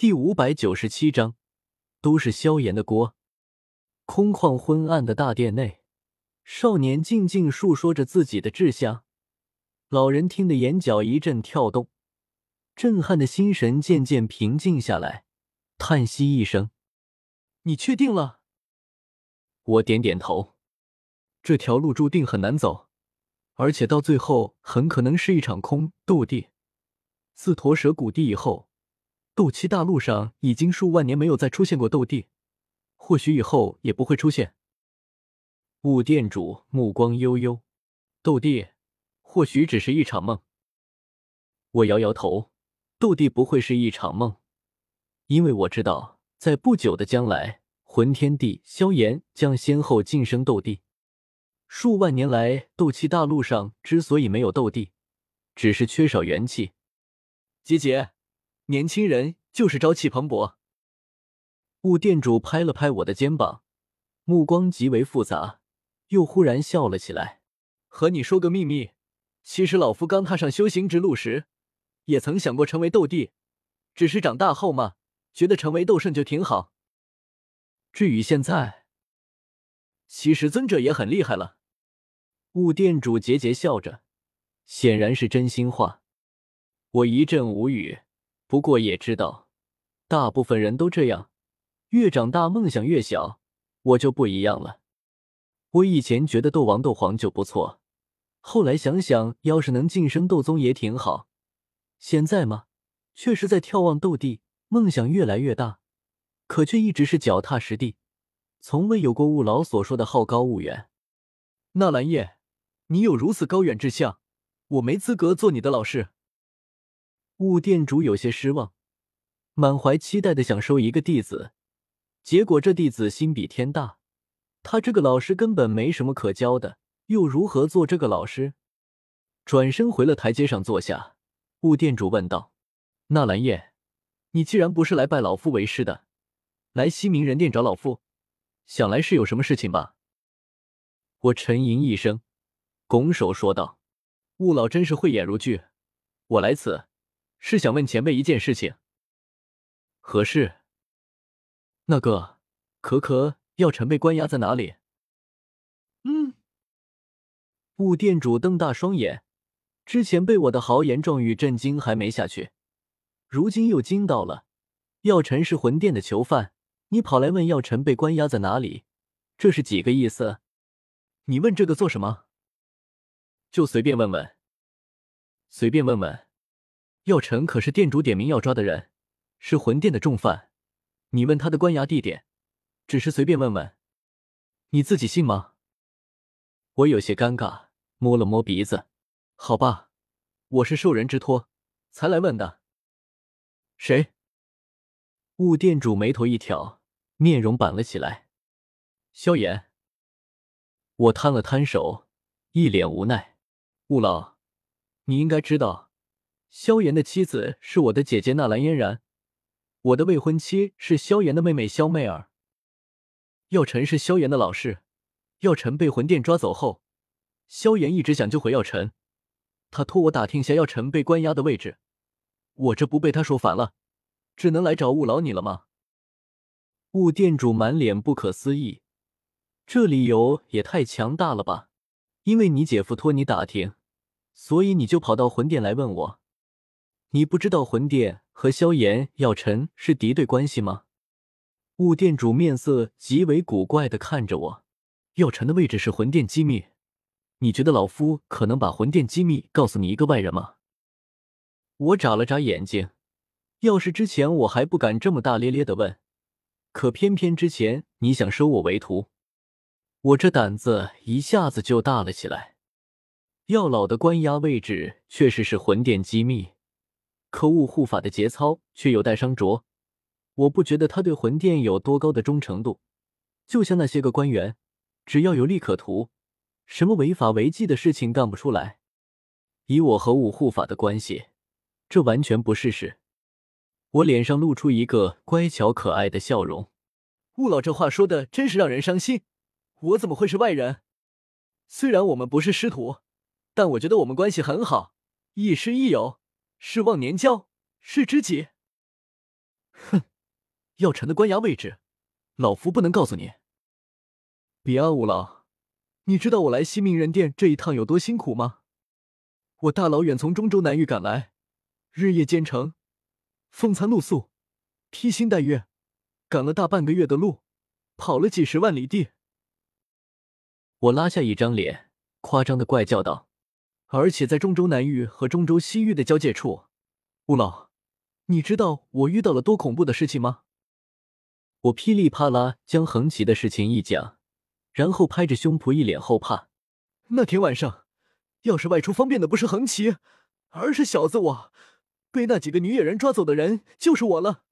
第五百九十七章，都是萧炎的锅。空旷昏暗的大殿内，少年静静述说着自己的志向。老人听得眼角一阵跳动，震撼的心神渐渐平静下来，叹息一声：“你确定了？”我点点头。这条路注定很难走，而且到最后很可能是一场空斗地。自驼蛇谷地以后。斗气大陆上已经数万年没有再出现过斗帝，或许以后也不会出现。雾店主目光悠悠，斗帝或许只是一场梦。我摇摇头，斗帝不会是一场梦，因为我知道，在不久的将来，魂天帝萧炎将先后晋升斗帝。数万年来，斗气大陆上之所以没有斗帝，只是缺少元气。姐姐。年轻人就是朝气蓬勃。雾店主拍了拍我的肩膀，目光极为复杂，又忽然笑了起来。和你说个秘密，其实老夫刚踏上修行之路时，也曾想过成为斗帝，只是长大后嘛，觉得成为斗圣就挺好。至于现在，其实尊者也很厉害了。雾店主桀桀笑着，显然是真心话。我一阵无语。不过也知道，大部分人都这样，越长大梦想越小。我就不一样了。我以前觉得斗王、斗皇就不错，后来想想，要是能晋升斗宗也挺好。现在嘛，却是在眺望斗帝，梦想越来越大，可却一直是脚踏实地，从未有过雾老所说的好高骛远。纳兰叶，你有如此高远志向，我没资格做你的老师。雾店主有些失望，满怀期待的想收一个弟子，结果这弟子心比天大，他这个老师根本没什么可教的，又如何做这个老师？转身回了台阶上坐下，雾店主问道：“纳兰叶，你既然不是来拜老夫为师的，来西明人殿找老夫，想来是有什么事情吧？”我沉吟一声，拱手说道：“雾老真是慧眼如炬，我来此。”是想问前辈一件事情。何事？那个可可药尘被关押在哪里？嗯。雾店主瞪大双眼，之前被我的豪言壮语震惊还没下去，如今又惊到了。药尘是魂殿的囚犯，你跑来问药尘被关押在哪里，这是几个意思？你问这个做什么？就随便问问。随便问问。药尘可是店主点名要抓的人，是魂殿的重犯。你问他的关押地点，只是随便问问，你自己信吗？我有些尴尬，摸了摸鼻子。好吧，我是受人之托才来问的。谁？雾店主眉头一挑，面容板了起来。萧炎。我摊了摊手，一脸无奈。雾老，你应该知道。萧炎的妻子是我的姐姐纳兰嫣然，我的未婚妻是萧炎的妹妹萧媚儿。药尘是萧炎的老师，药尘被魂殿抓走后，萧炎一直想救回药尘，他托我打听下药尘被关押的位置，我这不被他说烦了，只能来找雾老你了吗？雾店主满脸不可思议，这理由也太强大了吧？因为你姐夫托你打听，所以你就跑到魂殿来问我。你不知道魂殿和萧炎、药尘是敌对关系吗？雾店主面色极为古怪的看着我。药尘的位置是魂殿机密，你觉得老夫可能把魂殿机密告诉你一个外人吗？我眨了眨眼睛。要是之前我还不敢这么大咧咧的问，可偏偏之前你想收我为徒，我这胆子一下子就大了起来。药老的关押位置确实是魂殿机密。可悟护法的节操却有待商酌。我不觉得他对魂殿有多高的忠诚度，就像那些个官员，只要有利可图，什么违法违纪的事情干不出来。以我和雾护法的关系，这完全不是事。我脸上露出一个乖巧可爱的笑容。雾老这话说的真是让人伤心。我怎么会是外人？虽然我们不是师徒，但我觉得我们关系很好，亦师亦友。是忘年交，是知己。哼，药尘的关押位置，老夫不能告诉你。别啊，五老，你知道我来西明人殿这一趟有多辛苦吗？我大老远从中州南域赶来，日夜兼程，风餐露宿，披星戴月，赶了大半个月的路，跑了几十万里地。我拉下一张脸，夸张的怪叫道：“而且在中州南域和中州西域的交界处，五老，你知道我遇到了多恐怖的事情吗？”我噼里啪啦将横旗的事情一讲。然后拍着胸脯，一脸后怕。那天晚上，要是外出方便的不是横旗，而是小子我，被那几个女野人抓走的人就是我了。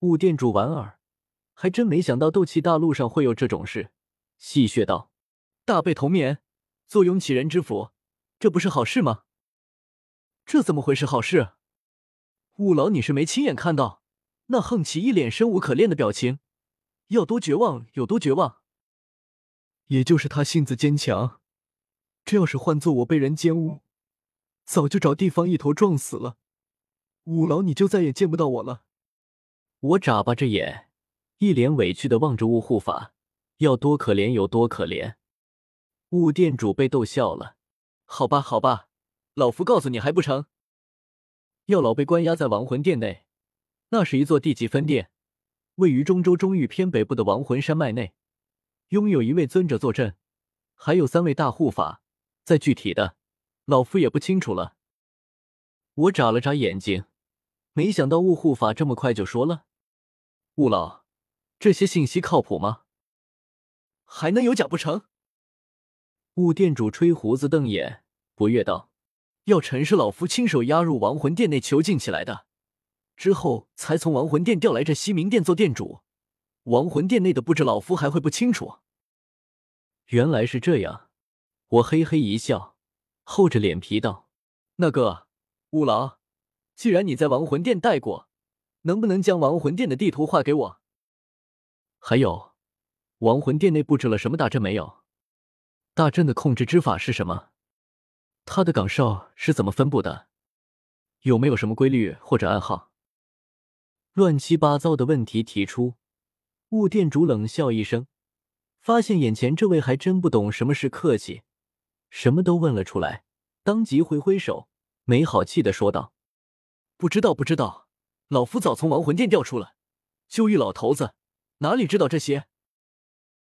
雾店主莞尔，还真没想到斗气大陆上会有这种事，戏谑道：“大被同眠，坐拥杞人之福，这不是好事吗？这怎么会是好事？”五老，你是没亲眼看到那横旗一脸生无可恋的表情，要多绝望有多绝望。也就是他性子坚强，这要是换做我被人奸污，早就找地方一头撞死了。五老，你就再也见不到我了。我眨巴着眼，一脸委屈的望着雾护法，要多可怜有多可怜。雾店主被逗笑了。好吧，好吧，老夫告诉你还不成？药老被关押在亡魂殿内，那是一座地级分殿，位于中州中域偏北部的亡魂山脉内。拥有一位尊者坐镇，还有三位大护法。再具体的，老夫也不清楚了。我眨了眨眼睛，没想到雾护法这么快就说了。雾老，这些信息靠谱吗？还能有假不成？雾店主吹胡子瞪眼，不悦道：“药尘是老夫亲手押入亡魂殿内囚禁起来的，之后才从亡魂殿调来这西明殿做殿主。”亡魂殿内的布置，老夫还会不清楚？原来是这样，我嘿嘿一笑，厚着脸皮道：“那个五郎，既然你在亡魂殿待过，能不能将亡魂殿的地图画给我？还有，亡魂殿内布置了什么大阵没有？大阵的控制之法是什么？他的岗哨是怎么分布的？有没有什么规律或者暗号？乱七八糟的问题提出。”雾店主冷笑一声，发现眼前这位还真不懂什么是客气，什么都问了出来，当即挥挥手，没好气的说道：“不知道，不知道，老夫早从亡魂殿调出了。就一老头子哪里知道这些？”